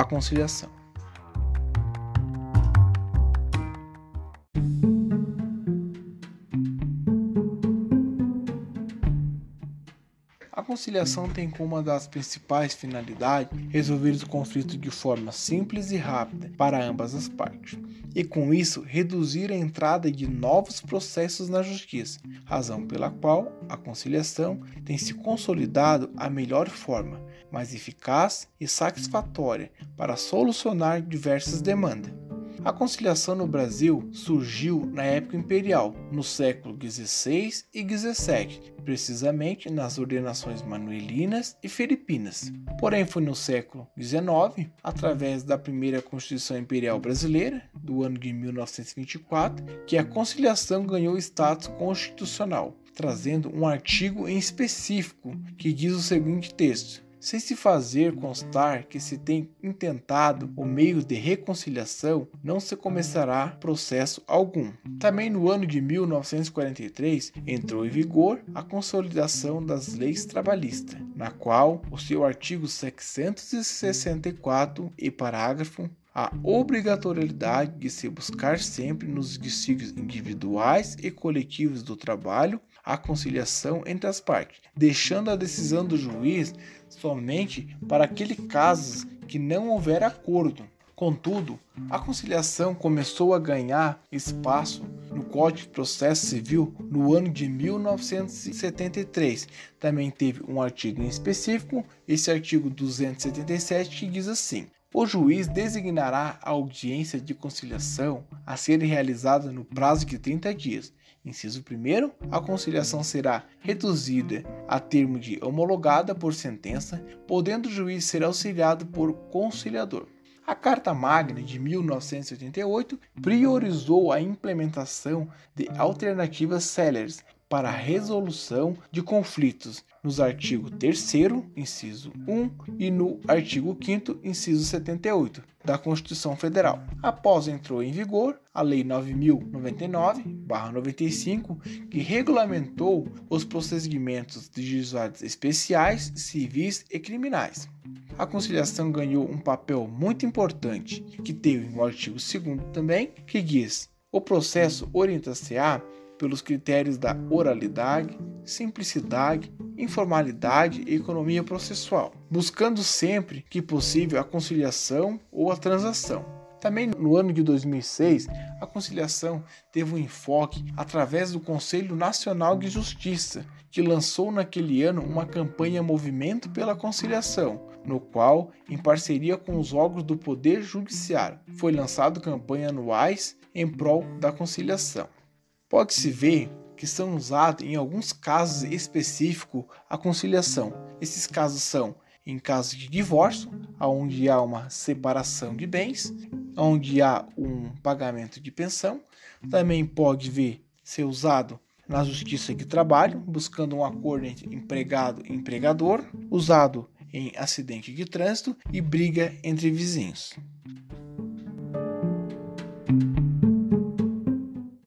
a conciliação. A conciliação tem como uma das principais finalidades resolver os conflitos de forma simples e rápida para ambas as partes, e com isso reduzir a entrada de novos processos na justiça, razão pela qual a conciliação tem se consolidado a melhor forma, mais eficaz e satisfatória para solucionar diversas demandas. A conciliação no Brasil surgiu na época imperial, no século XVI e XVII, precisamente nas ordenações manuelinas e filipinas. Porém, foi no século XIX, através da primeira Constituição Imperial Brasileira, do ano de 1924, que a conciliação ganhou status constitucional, trazendo um artigo em específico que diz o seguinte texto: sem se fazer constar que se tem intentado o meio de reconciliação, não se começará processo algum. Também no ano de 1943 entrou em vigor a consolidação das leis trabalhistas, na qual o seu artigo 664 e parágrafo a obrigatoriedade de se buscar sempre nos destinos individuais e coletivos do trabalho a conciliação entre as partes, deixando a decisão do juiz somente para aqueles casos que não houver acordo. Contudo, a conciliação começou a ganhar espaço no Código de Processo Civil no ano de 1973. Também teve um artigo em específico, esse artigo 277, que diz assim: o juiz designará a audiência de conciliação a ser realizada no prazo de 30 dias. Inciso 1. A conciliação será reduzida a termo de homologada por sentença, podendo o juiz ser auxiliado por conciliador. A Carta Magna de 1988 priorizou a implementação de alternativas céleres para a resolução de conflitos nos artigos 3 inciso 1 e no artigo 5 inciso 78 da Constituição Federal. Após entrou em vigor a Lei 9099/95, que regulamentou os procedimentos de juizados especiais, civis e criminais. A conciliação ganhou um papel muito importante, que teve no artigo 2 também, que diz: o processo orienta-se-á pelos critérios da oralidade, simplicidade, informalidade e economia processual, buscando sempre que possível a conciliação ou a transação. Também no ano de 2006, a conciliação teve um enfoque através do Conselho Nacional de Justiça, que lançou naquele ano uma campanha Movimento pela Conciliação, no qual, em parceria com os órgãos do Poder Judiciário, foi lançado campanhas anuais em prol da conciliação. Pode-se ver que são usados em alguns casos específicos a conciliação. Esses casos são em caso de divórcio, onde há uma separação de bens, onde há um pagamento de pensão. Também pode ver ser usado na justiça de trabalho, buscando um acordo entre empregado e empregador, usado em acidente de trânsito e briga entre vizinhos.